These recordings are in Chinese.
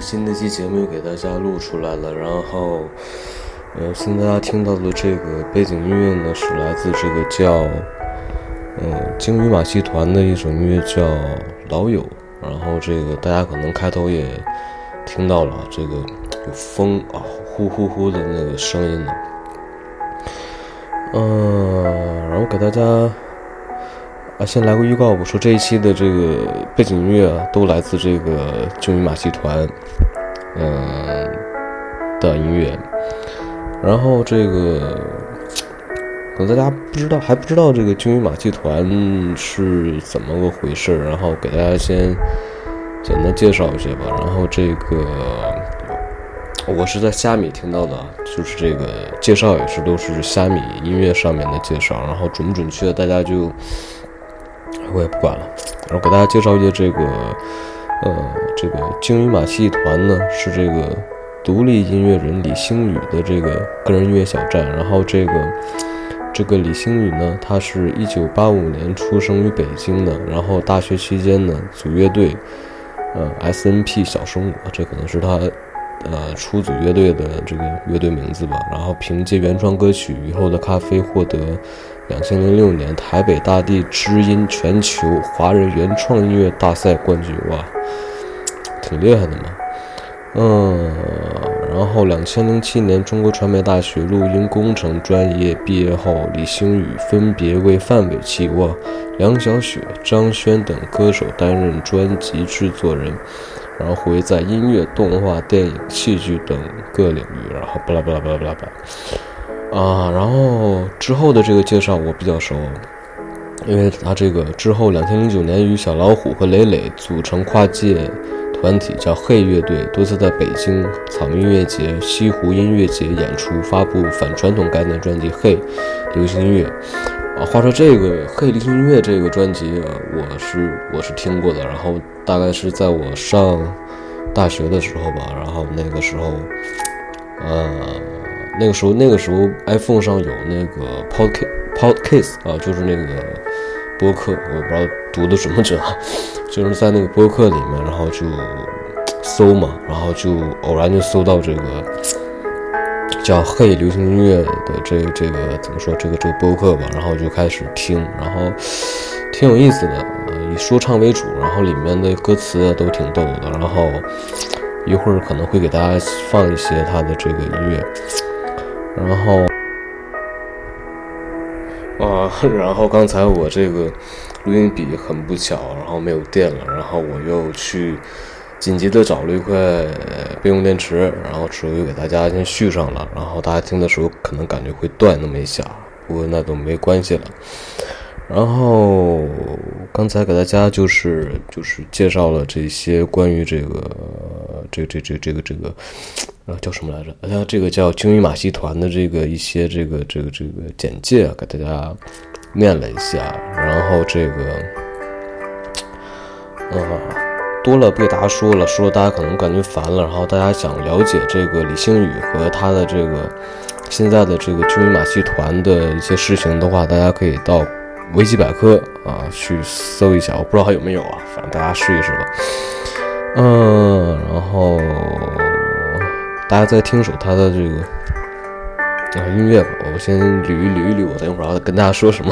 新的一期节目又给大家录出来了。然后，呃，现在大家听到的这个背景音乐呢，是来自这个叫嗯鲸鱼马戏团的一首音乐，叫《老友》。然后这个大家可能开头也听到了，这个风啊，呼呼呼的那个声音呢。嗯，然后给大家啊，先来个预告，我说这一期的这个背景音乐啊，都来自这个鲸鱼马戏团，嗯的音乐。然后这个可能大家不知道，还不知道这个鲸鱼马戏团是怎么个回事然后给大家先简单介绍一下吧。然后这个我是在虾米听到的，就是这个介绍也是都是虾米音乐上面的介绍，然后准不准确大家就我也不管了。然后给大家介绍一下这个呃这个鲸鱼马戏团呢是这个。独立音乐人李星宇的这个个人音乐小站，然后这个这个李星宇呢，他是一九八五年出生于北京的，然后大学期间呢组乐队，呃 S N P 小生物，这可能是他呃初组乐队的这个乐队名字吧。然后凭借原创歌曲《雨后的咖啡》获得两千零六年台北大地知音全球华人原创音乐大赛冠军，哇，挺厉害的嘛。嗯，然后两千零七年中国传媒大学录音工程专业毕业后，李星宇分别为范玮琪、哇、梁小雪、张轩等歌手担任专辑制作人，然后会在音乐、动画、电影、戏剧等各领域，然后巴拉巴拉巴拉巴拉巴，啊，然后之后的这个介绍我比较熟，因为他这个之后两千零九年与小老虎和磊磊组成跨界。团体叫嘿乐队，多次在北京草莓音乐节、西湖音乐节演出，发布反传统概念专辑《嘿流行音乐》。啊，话说这个《嘿流行音乐》这个专辑，我是我是听过的。然后大概是在我上大学的时候吧，然后那个时候，呃，那个时候那个时候 iPhone 上有那个 Podcast Podcast 啊，就是那个播客，我不知道读的准不准啊。就是在那个播客里面，然后就搜嘛，然后就偶然就搜到这个叫“嘿流行音乐”的这个这个怎么说这个这个播客吧，然后就开始听，然后挺有意思的，以说唱为主，然后里面的歌词都挺逗的，然后一会儿可能会给大家放一些他的这个音乐，然后啊，然后刚才我这个。录音笔很不巧，然后没有电了，然后我又去紧急的找了一块备用电池，然后之后又给大家先续上了，然后大家听的时候可能感觉会断那么一下，不过那都没关系了。然后刚才给大家就是就是介绍了这些关于这个这这这这个这个呃叫什么来着？呃，这个叫鲸鱼马戏团的这个一些这个这个这个简介，啊给大家。念了一下，然后这个，呃，多了不给大家说了，说了大家可能感觉烦了。然后大家想了解这个李星宇和他的这个现在的这个军鱼马戏团的一些事情的话，大家可以到维基百科啊去搜一下，我不知道还有没有啊，反正大家试一试吧。嗯，然后大家再听首他的这个。啊，音乐吧，我先捋一捋一捋，我等一会儿要跟大家说什么。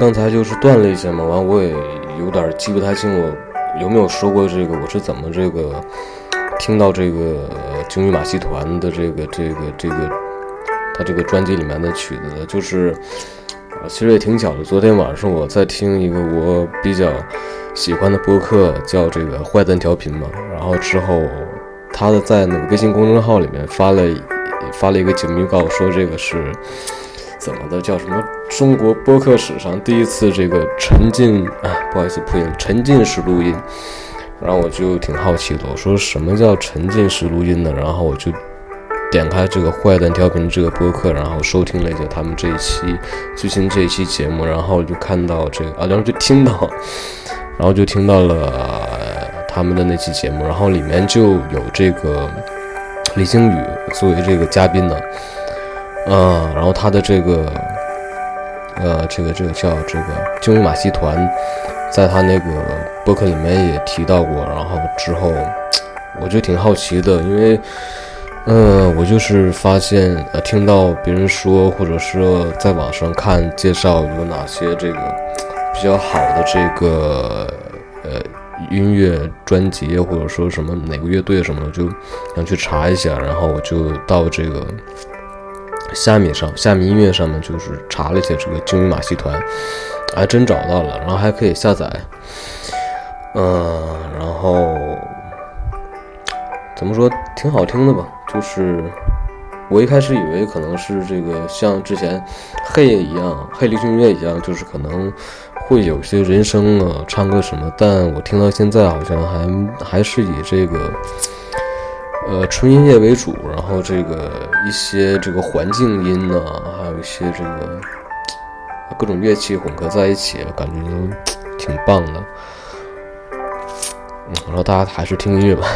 刚才就是断了一些嘛，完我也有点记不太清我有没有说过这个，我是怎么这个听到这个鲸鱼马戏团的这个这个这个他这个专辑里面的曲子的，就是其实也挺巧的。昨天晚上我在听一个我比较喜欢的播客，叫这个坏蛋调频嘛，然后之后他的在那个微信公众号里面发了发了一个节目预告，说这个是。怎么的叫什么中国播客史上第一次这个沉浸啊，不好意思，破音，沉浸式录音。然后我就挺好奇的，我说什么叫沉浸式录音呢？然后我就点开这个坏蛋调频这个播客，然后收听了一下他们这一期最新这一期节目，然后就看到这个啊，然后就听到，然后就听到了他们的那期节目，然后里面就有这个李星宇作为这个嘉宾呢，嗯，然后他的这个呃，这个这个叫这个金鱼马戏团。在他那个博客里面也提到过，然后之后我就挺好奇的，因为，嗯，我就是发现呃，听到别人说，或者说在网上看介绍有哪些这个比较好的这个呃音乐专辑，或者说什么哪个乐队什么的，就想去查一下，然后我就到这个虾米上，虾米音乐上面就是查了一下这个鲸鱼马戏团。还真找到了，然后还可以下载，嗯，然后怎么说挺好听的吧？就是我一开始以为可能是这个像之前黑夜一样，黑流行乐一样，就是可能会有些人声啊，唱歌什么，但我听到现在好像还还是以这个呃纯音乐为主，然后这个一些这个环境音呢，还有一些这个。各种乐器混合在一起，感觉都挺棒的。嗯，然后大家还是听音乐吧。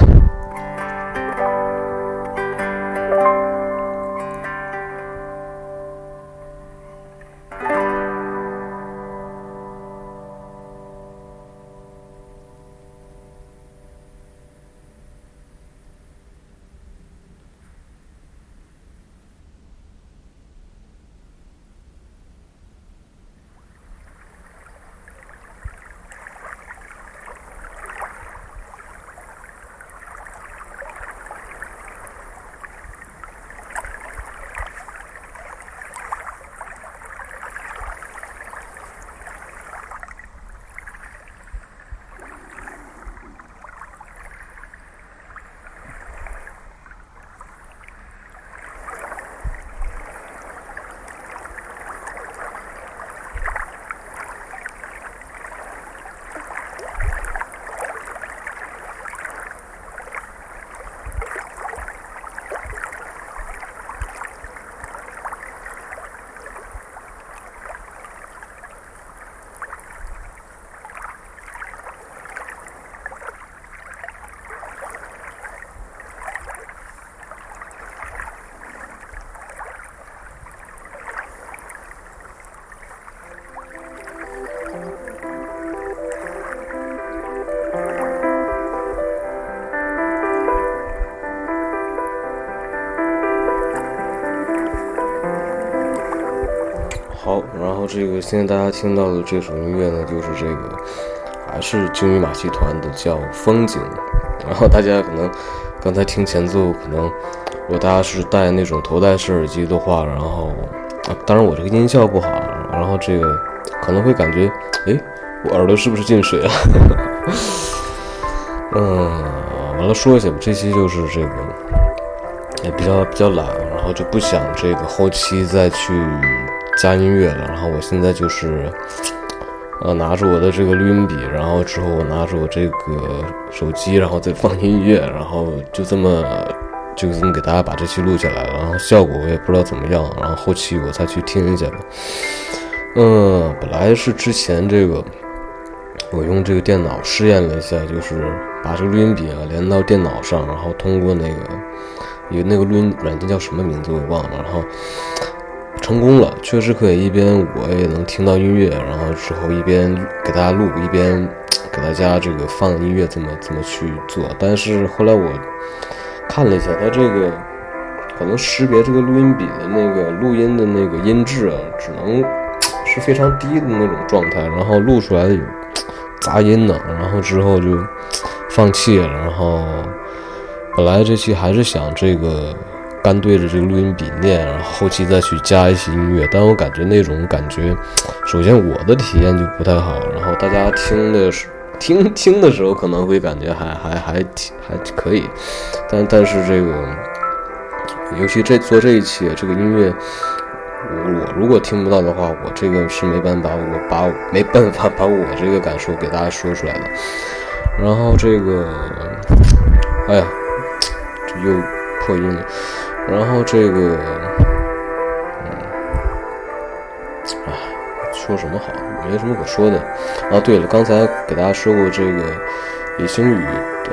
然后这个现在大家听到的这首音乐呢，就是这个，还是鲸鱼马戏团的，叫《风景》。然后大家可能刚才听前奏，可能如果大家是戴那种头戴式耳机的话，然后啊，当然我这个音效不好，然后这个可能会感觉，哎，我耳朵是不是进水了？嗯，完了说一下吧，这期就是这个也比较比较懒，然后就不想这个后期再去。加音乐了，然后我现在就是，呃，拿着我的这个录音笔，然后之后我拿着我这个手机，然后再放音乐，然后就这么就这么给大家把这期录下来了，然后效果我也不知道怎么样，然后后期我再去听一下吧。嗯，本来是之前这个我用这个电脑试验了一下，就是把这个录音笔啊连到电脑上，然后通过那个有那个录音软件叫什么名字我忘了，然后。成功了，确实可以一边我也能听到音乐，然后之后一边给大家录，一边给大家这个放音乐，怎么怎么去做。但是后来我看了一下，它这个可能识别这个录音笔的那个录音的那个音质啊，只能是非常低的那种状态，然后录出来的有杂音呢。然后之后就放弃了。然后本来这期还是想这个。干对着这个录音笔念，然后后期再去加一些音乐，但我感觉那种感觉，首先我的体验就不太好，然后大家听的时听听的时候可能会感觉还还还挺还可以，但但是这个，尤其这做这一期这个音乐，我如果听不到的话，我这个是没办法，我把没办法把我这个感受给大家说出来的。然后这个，哎呀，这又破音了。然后这个，嗯，啊，说什么好？没什么可说的。啊，对了，刚才给大家说过这个李星宇，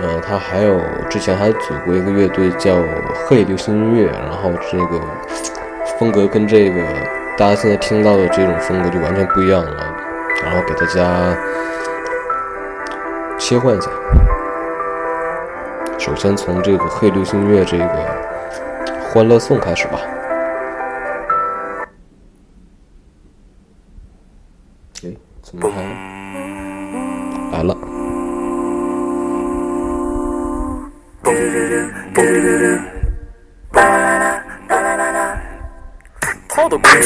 呃，他还有之前还组过一个乐队叫黑流行音乐，然后这个风格跟这个大家现在听到的这种风格就完全不一样了。然后给大家。切换一下，首先从这个黑流行乐这个《欢乐颂》开始吧。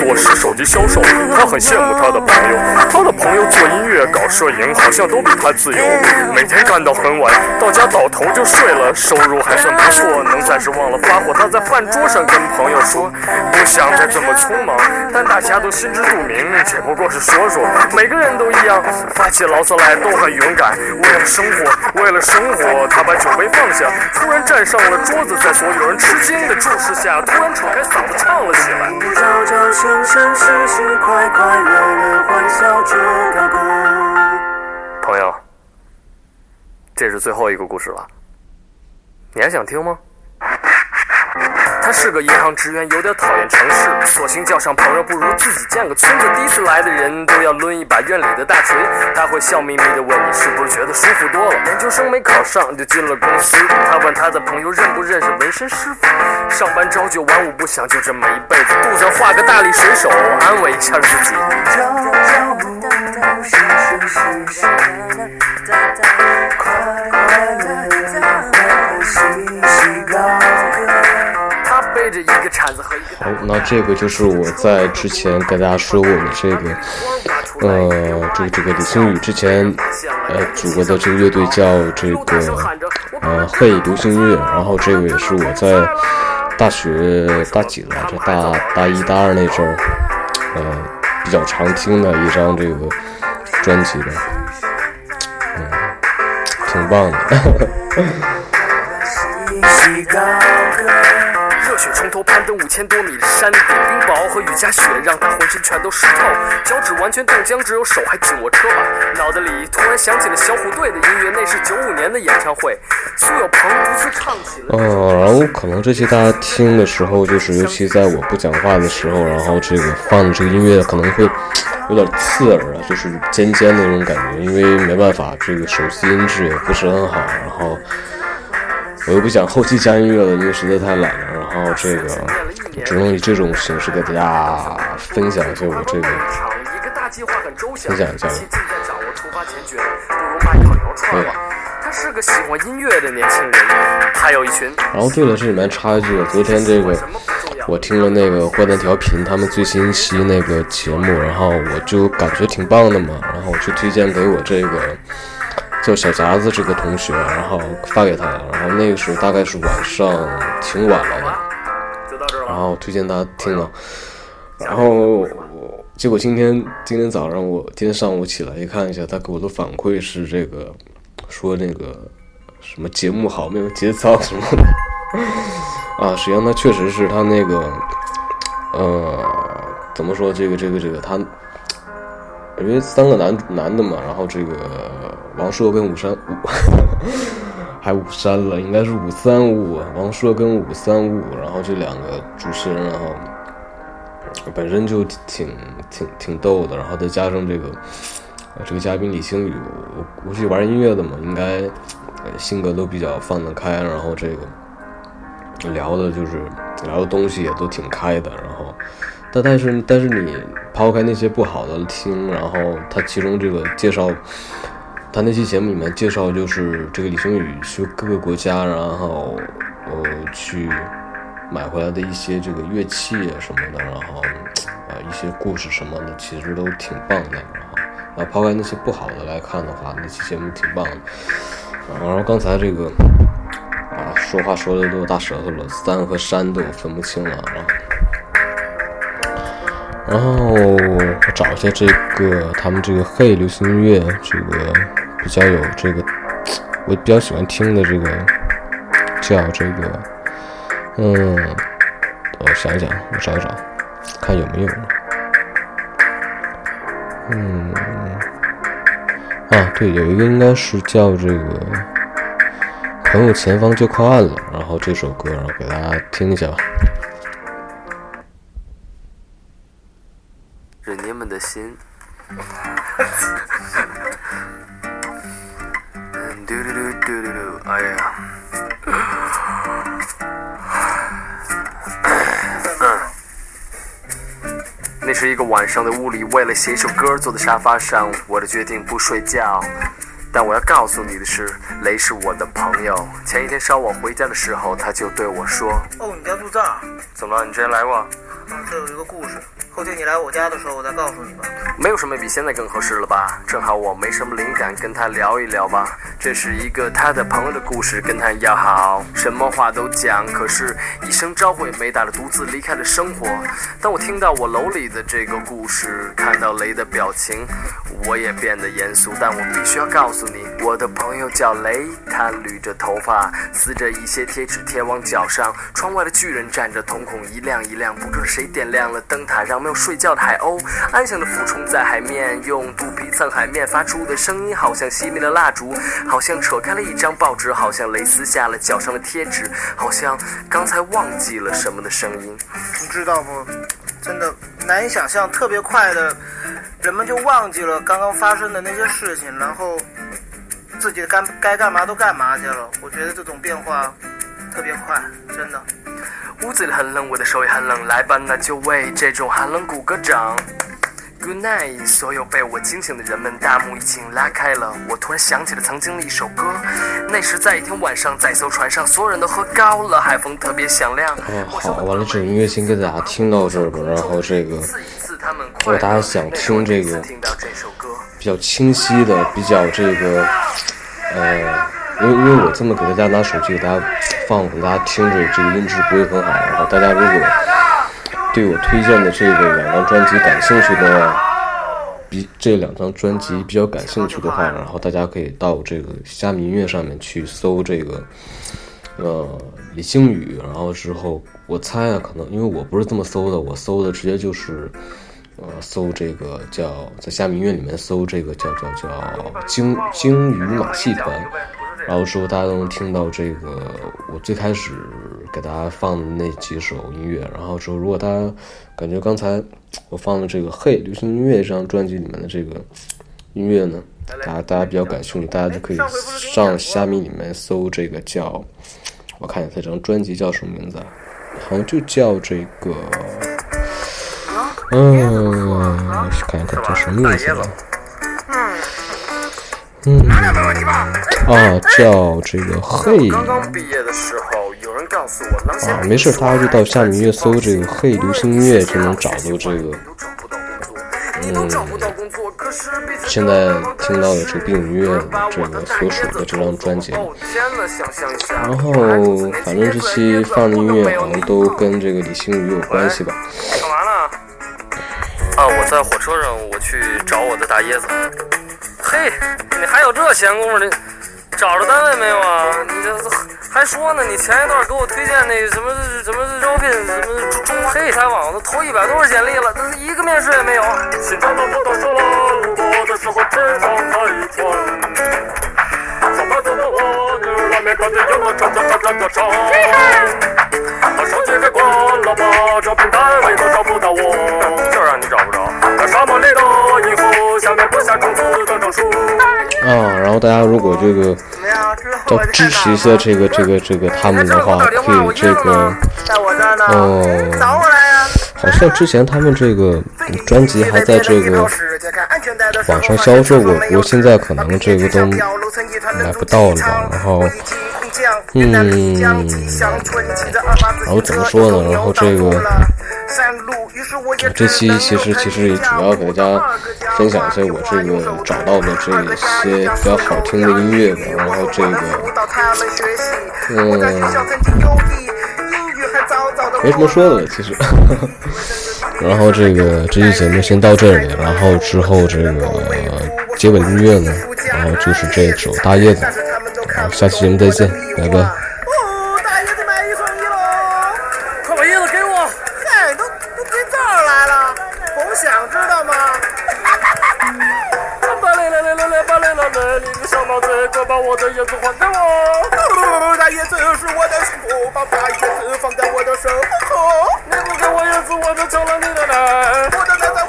我是手机销售，他很羡慕他的朋友。他的朋友做音乐、搞摄影，好像都比他自由，每天干到很晚，到家倒头就睡了，收入还算不错，能暂时忘了发火。他在饭桌上跟朋友说，不想再这么匆忙，但大家都心知肚明，只不过是说说。每个人都一样，发起牢骚来都很勇敢。为了生活，为了生活，他把酒杯放下，突然站上了桌子，在所有人吃惊的注视下，突然敞开嗓子唱了起来。小小声声，时时快快乐乐，欢笑着高歌。朋友，这是最后一个故事了，你还想听吗？他是个银行职员，有点讨厌城市，索性叫上朋友，不如自己建个村子。第一次来的人都要抡一把院里的大锤，他会笑眯眯地问你是不是觉得舒服多了。研究生没考上就进了公司，他问他的朋友认不认识纹身师傅。上班朝九晚五不想就这么一辈子，肚上画个大力水手，安慰一下自己。带着一个铲子和一好，那这个就是我在之前跟大家说过的这个，呃，这个这个李星宇之前呃组过的这个乐队叫这个呃嘿流行音乐，然后这个也是我在大学大几来着，大大一大二那阵儿，呃比较常听的一张这个专辑的，嗯，挺棒的。热血冲头，攀登五千多米的山顶，冰雹和雨夹雪让他浑身全都湿透，脚趾完全冻僵，只有手还紧握车把。脑子里突然想起了小虎队的音乐，那是九五年的演唱会，苏有朋独自唱起了。嗯，然后可能这些大家听的时候，就是尤其在我不讲话的时候，然后这个放的这个音乐可能会有点刺耳啊，就是尖尖的那种感觉，因为没办法，这个手机音质也不是很好，然后。我又不想后期加音乐了，因为实在太懒了。然后这个只能以这种形式给大家分享一下我这个分享一下。吧？他是个喜欢音乐的年轻人，他有一群。然后对了，这里面插一句，昨天这个我听了那个坏蛋调频他们最新一期那个节目，然后我就感觉挺棒的嘛，然后我就推荐给我这个。叫小夹子这个同学，然后发给他，然后那个时候大概是晚上挺晚了吧，然后推荐他听了，然后结果今天今天早上我今天上午起来一看一下，他给我的反馈是这个，说那个什么节目好没有节操什么的，啊，实际上他确实是他那个，呃，怎么说这个这个这个他。因为三个男男的嘛，然后这个王朔跟武山武，还武山了，应该是武三武，王朔跟武三武，然后这两个主持人，然后本身就挺挺挺逗的，然后再加上这个这个嘉宾李星宇，我估计玩音乐的嘛，应该性格都比较放得开，然后这个聊的就是聊的东西也都挺开的，然后。但但是但是你抛开那些不好的听，然后他其中这个介绍，他那期节目里面介绍就是这个李星宇去各个国家，然后呃去买回来的一些这个乐器啊什么的，然后啊一些故事什么的，其实都挺棒的。然后啊抛开那些不好的来看的话，那期节目挺棒的。然后刚才这个啊说话说的都大舌头了，山和山都分不清了，然后。然后我找一下这个他们这个嘿流行音乐，这个比较有这个我比较喜欢听的这个叫这个嗯，我想一想，我找一找，看有没有。嗯，啊，对，有一个应该是叫这个朋友前方就靠岸了，然后这首歌，然后给大家听一下吧。心。嘟嘟嘟嘟嘟嘟，哎呀，嗯，那是一个晚上的屋里，为了写一首歌，坐在沙发上，我的决定不睡觉。但我要告诉你的是，雷是我的朋友。前一天稍晚回家的时候，他就对我说哦，你家住这儿？怎么了？你之前来过？啊，这有一个故事。后天你来我家的时候，我再告诉你吧。没有什么比现在更合适了吧？正好我没什么灵感，跟他聊一聊吧。这是一个他的朋友的故事，跟他要好，什么话都讲。可是，一声招呼也没打的，独自离开了生活。当我听到我楼里的这个故事，看到雷的表情，我也变得严肃。但我必须要告诉你，我的朋友叫雷，他捋着头发，撕着一些贴纸贴往脚上。窗外的巨人站着，瞳孔一亮一亮，不知是谁点亮了灯塔，让没有睡觉的海鸥安详的俯冲在海面，用肚皮蹭海面发出的声音，好像熄灭了蜡烛，好像扯开了一张报纸，好像蕾丝下了脚上的贴纸，好像刚才忘记了什么的声音。你知道不？真的难以想象，特别快的，人们就忘记了刚刚发生的那些事情，然后自己干该干嘛都干嘛去了。我觉得这种变化特别快，真的。屋子里很冷，我的手也很冷，来吧，那就为这种寒冷鼓个掌。Good night，所有被我惊醒的人们，大幕已经拉开了。我突然想起了曾经的一首歌，那时在一天晚上，在一艘船上，所有人都喝高了，海风特别响亮。哦，好，完了，这首音乐先给大家听到这儿吧。然后这个，如果大家想听这个比较清晰的，比较这个，呃，因为因为我这么给大家拿手机给大家放，给大家听着，这个音质不会很好。然后大家如果对我推荐的这个两张专辑感兴趣的，比这两张专辑比较感兴趣的话，然后大家可以到这个虾米音乐上面去搜这个，呃，李星宇，然后之后我猜啊，可能因为我不是这么搜的，我搜的直接就是，呃，搜这个叫在虾米音乐里面搜这个叫叫叫鲸鲸鱼马戏团。然后之后大家都能听到这个我最开始给大家放的那几首音乐。然后之后，如果大家感觉刚才我放的这个《嘿流行音乐》这张专辑里面的这个音乐呢，大家大家比较感兴趣，大家就可以上虾米里面搜这个叫，我看一下这张专辑叫什么名字啊？好像就叫这个，嗯，看一看叫什么名字了。嗯，啊，叫这个嘿。刚刚毕业的时候，有人告诉我，啊，没事，大家就到下面音乐搜这个嘿流行音乐，就能找到这个，嗯，现在听到的这个背景音乐这个所属的这张专辑。然后，反正这期放的音乐好像都跟这个李星宇有关系吧。干嘛呢？啊，我在火车上，我去找我的大椰子。嘿，你还有这闲工夫？你找着单位没有啊？你这还说呢？你前一段给我推荐那个什么什么招聘什么中黑采网，都投一百多份简历了，但是一个面试也没有。心脏都不了，路过的时候只放他一船。上班的我。把手机给关了吧，招聘大家如果这个要支持一下这个这个这个他们的话，可以这个哦，好像之前他们这个专辑还在这个网上销售过，不过现在可能这个都买不到了吧。然后，嗯，然后怎么说呢？然后这个。这期其实其实主要给大家分享一些我这个找到的这一些比较好听的音乐吧，然后这个，嗯，没什么说的了，其实，然后这个这期节目先到这里，然后之后这个结尾音乐呢，然后就是这首《大叶子》。好，下期节目再见，拜拜。哦，大叶子买一送一喽！快把叶子给我！嗨，都都给这儿来了，甭想知道吗？巴来来来来来，巴来来来，你个小毛贼，快把我的叶子还给我！大叶子是我的幸福，把大叶子放在我的身后。你不给我叶子，我就抢了你的奶！我的奶在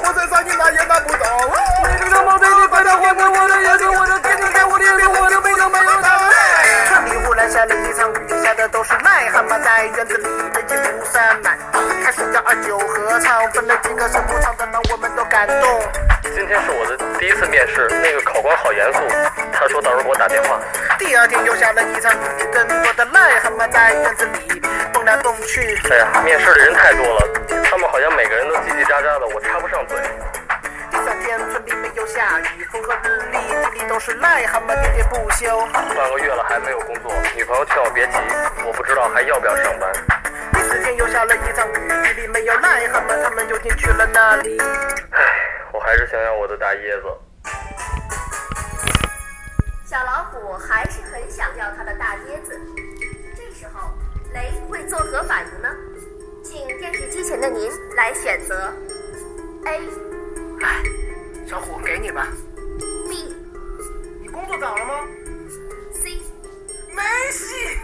院子里的野不散漫。开始叫二九合唱，分了几个声部唱的让我们都感动。今天是我的第一次面试，那个考官好严肃，他说到时候给我打电话。第二天又下了一场雨，更多的癞蛤蟆在院子里蹦来蹦去。哎呀，面试的人太多了，他们好像每个人都叽叽喳喳的，我插不上嘴。第三天村里没有下雨，风和日丽，地里都是癞蛤蟆喋喋不休。半个月了还没有工作，女朋友劝我别急，我不知道还要不要上班。第四天又下了一场雨，地里没有癞蛤蟆，他们究竟去了哪里？唉，我还是想要我的大椰子。小老虎还是很想要它的大椰子。这时候，雷会作何反应呢？请电视机前的您来选择：A、哎，小虎，给你吧。作找了吗？C。没戏。